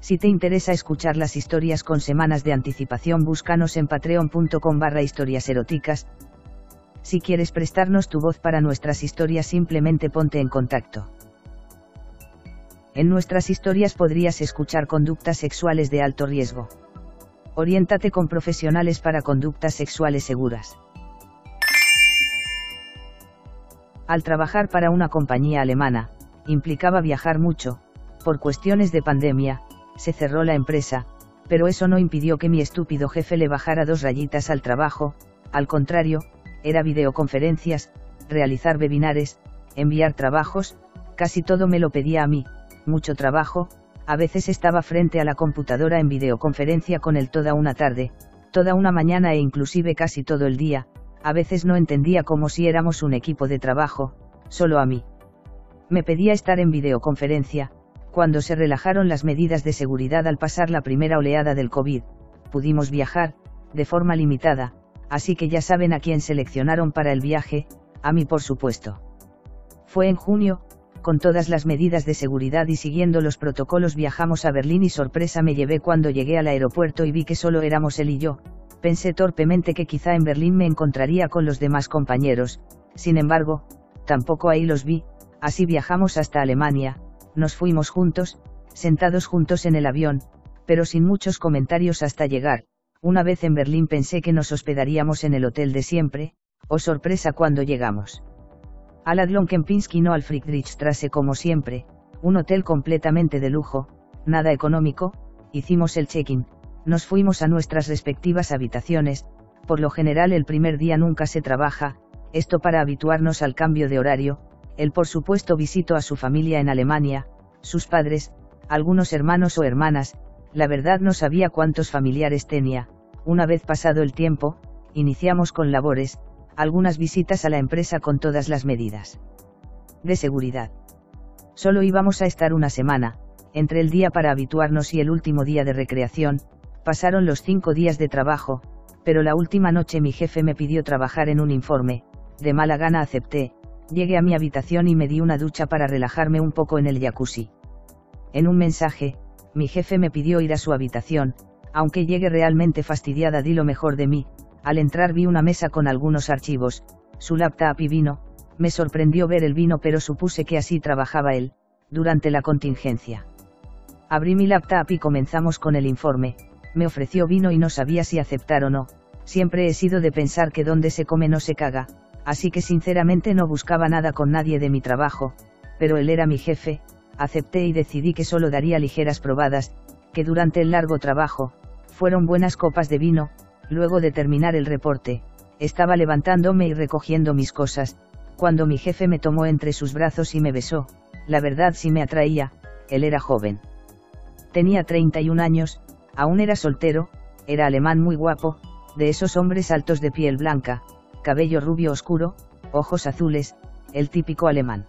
Si te interesa escuchar las historias con semanas de anticipación, búscanos en patreon.com barra historias eróticas. Si quieres prestarnos tu voz para nuestras historias, simplemente ponte en contacto. En nuestras historias podrías escuchar conductas sexuales de alto riesgo. Oriéntate con profesionales para conductas sexuales seguras. Al trabajar para una compañía alemana, implicaba viajar mucho, por cuestiones de pandemia, se cerró la empresa, pero eso no impidió que mi estúpido jefe le bajara dos rayitas al trabajo, al contrario, era videoconferencias, realizar webinares, enviar trabajos, casi todo me lo pedía a mí, mucho trabajo, a veces estaba frente a la computadora en videoconferencia con él toda una tarde, toda una mañana e inclusive casi todo el día, a veces no entendía como si éramos un equipo de trabajo, solo a mí. Me pedía estar en videoconferencia, cuando se relajaron las medidas de seguridad al pasar la primera oleada del COVID, pudimos viajar, de forma limitada, así que ya saben a quién seleccionaron para el viaje, a mí por supuesto. Fue en junio, con todas las medidas de seguridad y siguiendo los protocolos viajamos a Berlín y sorpresa me llevé cuando llegué al aeropuerto y vi que solo éramos él y yo, pensé torpemente que quizá en Berlín me encontraría con los demás compañeros, sin embargo, tampoco ahí los vi, así viajamos hasta Alemania, nos fuimos juntos, sentados juntos en el avión, pero sin muchos comentarios hasta llegar. Una vez en Berlín pensé que nos hospedaríamos en el hotel de siempre, oh sorpresa cuando llegamos. Al Adlon Kempinski no al Friedrichstrasse como siempre, un hotel completamente de lujo, nada económico, hicimos el check-in, nos fuimos a nuestras respectivas habitaciones, por lo general el primer día nunca se trabaja, esto para habituarnos al cambio de horario, él por supuesto visitó a su familia en Alemania, sus padres, algunos hermanos o hermanas, la verdad no sabía cuántos familiares tenía, una vez pasado el tiempo, iniciamos con labores, algunas visitas a la empresa con todas las medidas de seguridad. Solo íbamos a estar una semana, entre el día para habituarnos y el último día de recreación, pasaron los cinco días de trabajo, pero la última noche mi jefe me pidió trabajar en un informe, de mala gana acepté, llegué a mi habitación y me di una ducha para relajarme un poco en el jacuzzi. En un mensaje, mi jefe me pidió ir a su habitación, aunque llegue realmente fastidiada di lo mejor de mí, al entrar vi una mesa con algunos archivos, su laptop y vino, me sorprendió ver el vino pero supuse que así trabajaba él, durante la contingencia. Abrí mi laptop y comenzamos con el informe, me ofreció vino y no sabía si aceptar o no, siempre he sido de pensar que donde se come no se caga, así que sinceramente no buscaba nada con nadie de mi trabajo, pero él era mi jefe, acepté y decidí que solo daría ligeras probadas, que durante el largo trabajo, fueron buenas copas de vino, luego de terminar el reporte, estaba levantándome y recogiendo mis cosas, cuando mi jefe me tomó entre sus brazos y me besó, la verdad sí me atraía, él era joven. Tenía 31 años, aún era soltero, era alemán muy guapo, de esos hombres altos de piel blanca, cabello rubio oscuro, ojos azules, el típico alemán.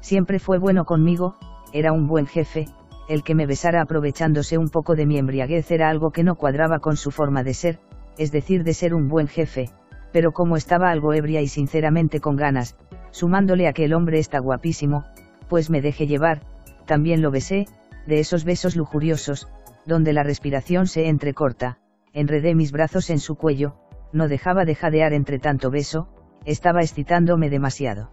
Siempre fue bueno conmigo, era un buen jefe, el que me besara aprovechándose un poco de mi embriaguez era algo que no cuadraba con su forma de ser, es decir, de ser un buen jefe, pero como estaba algo ebria y sinceramente con ganas, sumándole a que el hombre está guapísimo, pues me dejé llevar, también lo besé, de esos besos lujuriosos, donde la respiración se entrecorta, enredé mis brazos en su cuello, no dejaba de jadear entre tanto beso, estaba excitándome demasiado.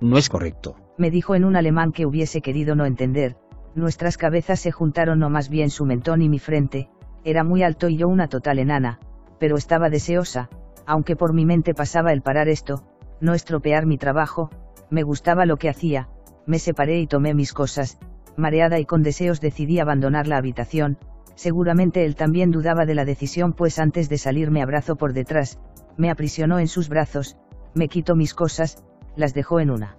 No es correcto. Me dijo en un alemán que hubiese querido no entender, nuestras cabezas se juntaron o más bien su mentón y mi frente, era muy alto y yo una total enana, pero estaba deseosa, aunque por mi mente pasaba el parar esto, no estropear mi trabajo, me gustaba lo que hacía, me separé y tomé mis cosas, mareada y con deseos decidí abandonar la habitación, seguramente él también dudaba de la decisión pues antes de salir me abrazó por detrás, me aprisionó en sus brazos, me quitó mis cosas, las dejó en una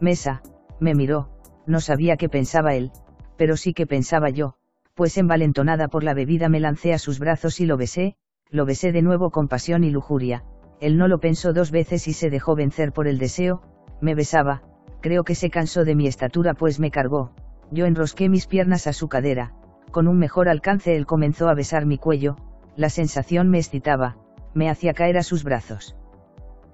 mesa, me miró, no sabía qué pensaba él, pero sí que pensaba yo, pues envalentonada por la bebida me lancé a sus brazos y lo besé, lo besé de nuevo con pasión y lujuria, él no lo pensó dos veces y se dejó vencer por el deseo, me besaba, creo que se cansó de mi estatura pues me cargó, yo enrosqué mis piernas a su cadera, con un mejor alcance él comenzó a besar mi cuello, la sensación me excitaba, me hacía caer a sus brazos.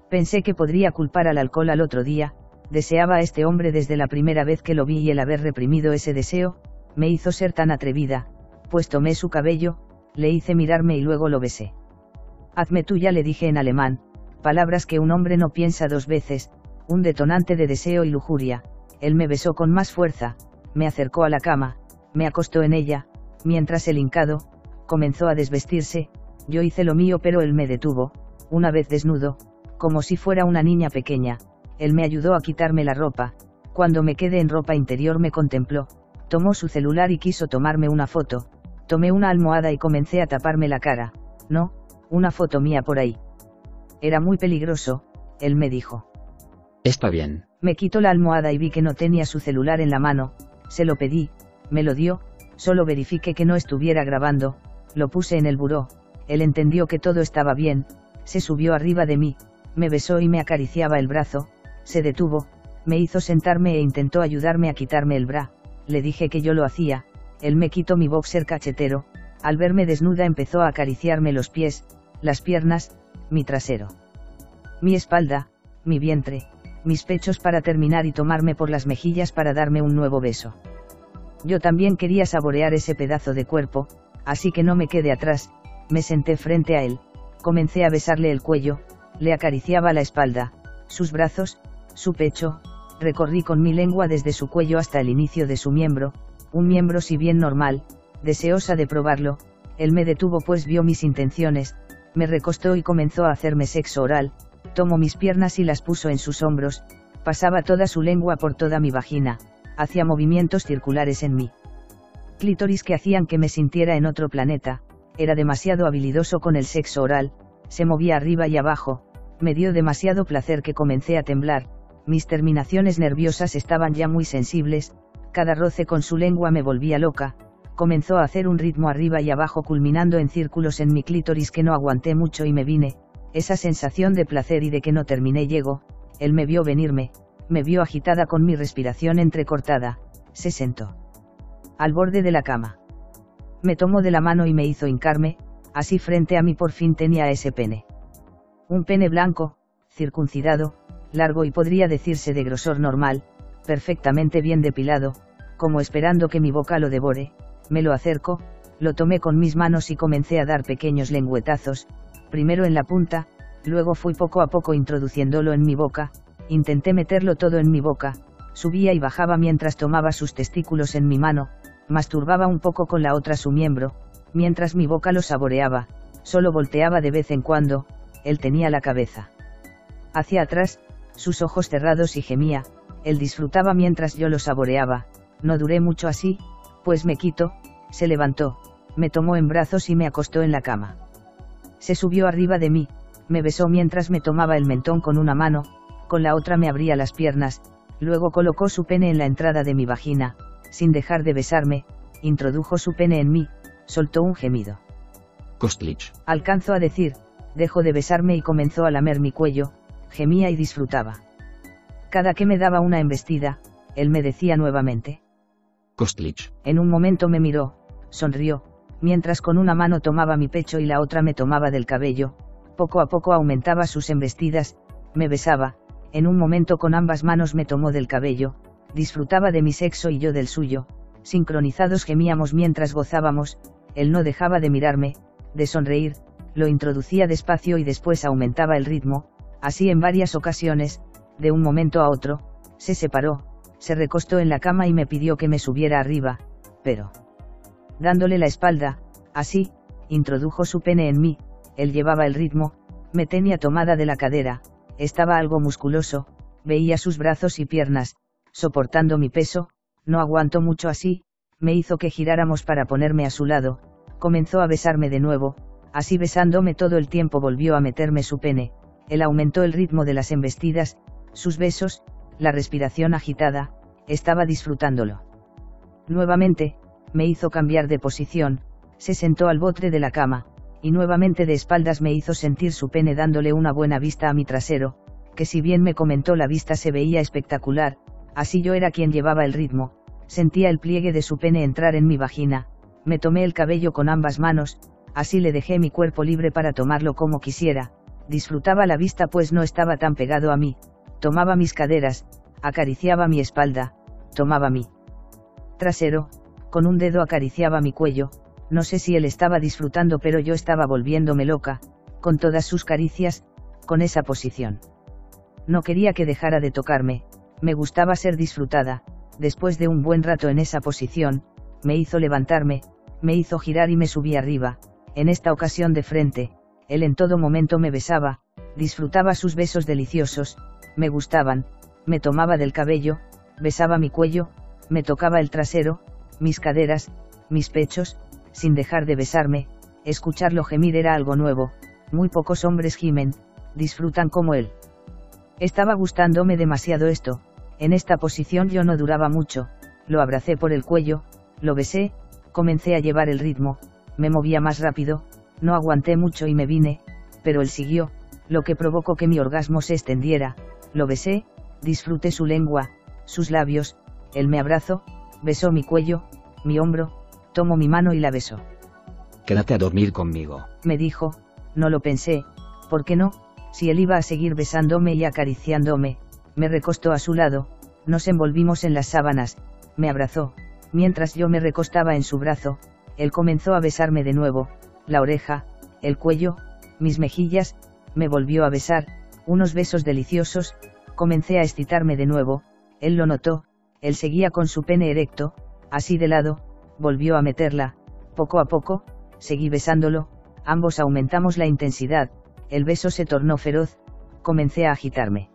Pensé que podría culpar al alcohol al otro día, deseaba a este hombre desde la primera vez que lo vi y el haber reprimido ese deseo, me hizo ser tan atrevida, pues tomé su cabello, le hice mirarme y luego lo besé. Hazme tuya le dije en alemán, palabras que un hombre no piensa dos veces, un detonante de deseo y lujuria, él me besó con más fuerza, me acercó a la cama, me acostó en ella, mientras el hincado, comenzó a desvestirse, yo hice lo mío pero él me detuvo, una vez desnudo, como si fuera una niña pequeña, él me ayudó a quitarme la ropa, cuando me quedé en ropa interior me contempló, tomó su celular y quiso tomarme una foto, tomé una almohada y comencé a taparme la cara, no, una foto mía por ahí. Era muy peligroso, él me dijo. Está bien. Me quitó la almohada y vi que no tenía su celular en la mano, se lo pedí, me lo dio, solo verifiqué que no estuviera grabando, lo puse en el buró, él entendió que todo estaba bien, se subió arriba de mí, me besó y me acariciaba el brazo, se detuvo, me hizo sentarme e intentó ayudarme a quitarme el bra, le dije que yo lo hacía, él me quitó mi boxer cachetero, al verme desnuda empezó a acariciarme los pies, las piernas, mi trasero. Mi espalda, mi vientre, mis pechos para terminar y tomarme por las mejillas para darme un nuevo beso. Yo también quería saborear ese pedazo de cuerpo, así que no me quedé atrás, me senté frente a él, comencé a besarle el cuello, le acariciaba la espalda, sus brazos, su pecho, recorrí con mi lengua desde su cuello hasta el inicio de su miembro, un miembro si bien normal, deseosa de probarlo, él me detuvo pues vio mis intenciones, me recostó y comenzó a hacerme sexo oral, tomó mis piernas y las puso en sus hombros, pasaba toda su lengua por toda mi vagina, hacía movimientos circulares en mí. Clítoris que hacían que me sintiera en otro planeta, era demasiado habilidoso con el sexo oral, se movía arriba y abajo, me dio demasiado placer que comencé a temblar, mis terminaciones nerviosas estaban ya muy sensibles, cada roce con su lengua me volvía loca, comenzó a hacer un ritmo arriba y abajo culminando en círculos en mi clítoris que no aguanté mucho y me vine, esa sensación de placer y de que no terminé llegó, él me vio venirme, me vio agitada con mi respiración entrecortada, se sentó. Al borde de la cama. Me tomó de la mano y me hizo hincarme, así frente a mí por fin tenía ese pene. Un pene blanco, circuncidado, largo y podría decirse de grosor normal, perfectamente bien depilado, como esperando que mi boca lo devore, me lo acerco, lo tomé con mis manos y comencé a dar pequeños lengüetazos, primero en la punta, luego fui poco a poco introduciéndolo en mi boca, intenté meterlo todo en mi boca, subía y bajaba mientras tomaba sus testículos en mi mano, masturbaba un poco con la otra su miembro, mientras mi boca lo saboreaba, solo volteaba de vez en cuando, él tenía la cabeza hacia atrás, sus ojos cerrados y gemía, él disfrutaba mientras yo lo saboreaba, no duré mucho así, pues me quito, se levantó, me tomó en brazos y me acostó en la cama. Se subió arriba de mí, me besó mientras me tomaba el mentón con una mano, con la otra me abría las piernas, luego colocó su pene en la entrada de mi vagina, sin dejar de besarme, introdujo su pene en mí, soltó un gemido. Kostlich. Alcanzó a decir, dejó de besarme y comenzó a lamer mi cuello, gemía y disfrutaba. Cada que me daba una embestida, él me decía nuevamente. Kostlich. En un momento me miró, sonrió, mientras con una mano tomaba mi pecho y la otra me tomaba del cabello, poco a poco aumentaba sus embestidas, me besaba, en un momento con ambas manos me tomó del cabello, disfrutaba de mi sexo y yo del suyo, sincronizados gemíamos mientras gozábamos, él no dejaba de mirarme, de sonreír, lo introducía despacio y después aumentaba el ritmo, así en varias ocasiones, de un momento a otro, se separó, se recostó en la cama y me pidió que me subiera arriba, pero... Dándole la espalda, así, introdujo su pene en mí, él llevaba el ritmo, me tenía tomada de la cadera, estaba algo musculoso, veía sus brazos y piernas, soportando mi peso, no aguantó mucho así, me hizo que giráramos para ponerme a su lado, comenzó a besarme de nuevo, así besándome todo el tiempo volvió a meterme su pene, él aumentó el ritmo de las embestidas, sus besos, la respiración agitada, estaba disfrutándolo. Nuevamente, me hizo cambiar de posición, se sentó al botre de la cama, y nuevamente de espaldas me hizo sentir su pene dándole una buena vista a mi trasero, que si bien me comentó la vista se veía espectacular, así yo era quien llevaba el ritmo, sentía el pliegue de su pene entrar en mi vagina, me tomé el cabello con ambas manos, así le dejé mi cuerpo libre para tomarlo como quisiera, disfrutaba la vista pues no estaba tan pegado a mí, tomaba mis caderas, acariciaba mi espalda, tomaba mi trasero, con un dedo acariciaba mi cuello, no sé si él estaba disfrutando pero yo estaba volviéndome loca, con todas sus caricias, con esa posición. No quería que dejara de tocarme, me gustaba ser disfrutada, después de un buen rato en esa posición, me hizo levantarme, me hizo girar y me subí arriba, en esta ocasión de frente, él en todo momento me besaba, disfrutaba sus besos deliciosos, me gustaban, me tomaba del cabello, besaba mi cuello, me tocaba el trasero, mis caderas, mis pechos, sin dejar de besarme, escucharlo gemir era algo nuevo, muy pocos hombres gimen, disfrutan como él. Estaba gustándome demasiado esto, en esta posición yo no duraba mucho, lo abracé por el cuello, lo besé, comencé a llevar el ritmo, me movía más rápido, no aguanté mucho y me vine, pero él siguió, lo que provocó que mi orgasmo se extendiera, lo besé, disfruté su lengua, sus labios, él me abrazó, besó mi cuello, mi hombro, tomó mi mano y la besó. Quédate a dormir conmigo. Me dijo, no lo pensé, ¿por qué no? Si él iba a seguir besándome y acariciándome, me recostó a su lado, nos envolvimos en las sábanas, me abrazó, mientras yo me recostaba en su brazo, él comenzó a besarme de nuevo, la oreja, el cuello, mis mejillas, me volvió a besar, unos besos deliciosos, comencé a excitarme de nuevo, él lo notó, él seguía con su pene erecto, así de lado, volvió a meterla, poco a poco, seguí besándolo, ambos aumentamos la intensidad, el beso se tornó feroz, comencé a agitarme.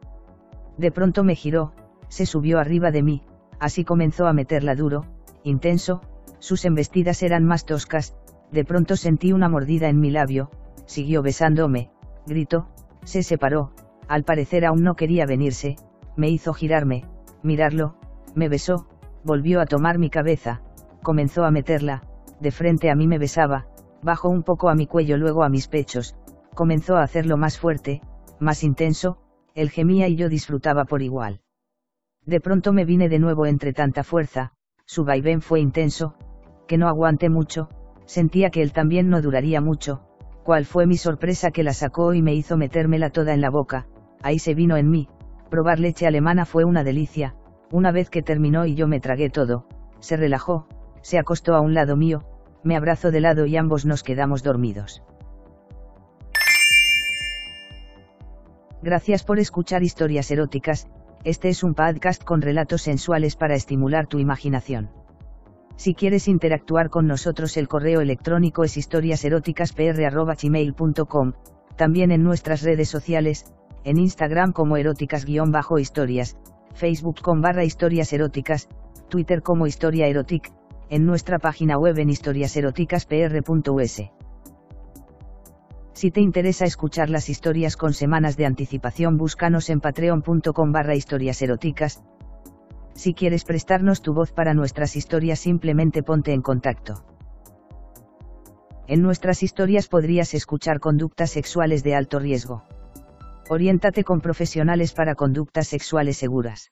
De pronto me giró, se subió arriba de mí, así comenzó a meterla duro, intenso, sus embestidas eran más toscas, de pronto sentí una mordida en mi labio, siguió besándome, gritó, se separó, al parecer aún no quería venirse, me hizo girarme, mirarlo, me besó, volvió a tomar mi cabeza, comenzó a meterla, de frente a mí me besaba, bajó un poco a mi cuello luego a mis pechos, comenzó a hacerlo más fuerte, más intenso, él gemía y yo disfrutaba por igual. De pronto me vine de nuevo entre tanta fuerza, su vaivén fue intenso, que no aguanté mucho, sentía que él también no duraría mucho, cuál fue mi sorpresa que la sacó y me hizo metérmela toda en la boca, ahí se vino en mí, probar leche alemana fue una delicia, una vez que terminó y yo me tragué todo, se relajó, se acostó a un lado mío, me abrazó de lado y ambos nos quedamos dormidos. Gracias por escuchar historias eróticas, este es un podcast con relatos sensuales para estimular tu imaginación. Si quieres interactuar con nosotros el correo electrónico es historiaseroticaspr.gmail.com, también en nuestras redes sociales, en Instagram como eróticas-historias, Facebook con barra historias eróticas, Twitter como historia erotic, en nuestra página web en historiaseroticaspr.us. Si te interesa escuchar las historias con semanas de anticipación búscanos en patreon.com barra historias eróticas, si quieres prestarnos tu voz para nuestras historias simplemente ponte en contacto. En nuestras historias podrías escuchar conductas sexuales de alto riesgo. Oriéntate con profesionales para conductas sexuales seguras.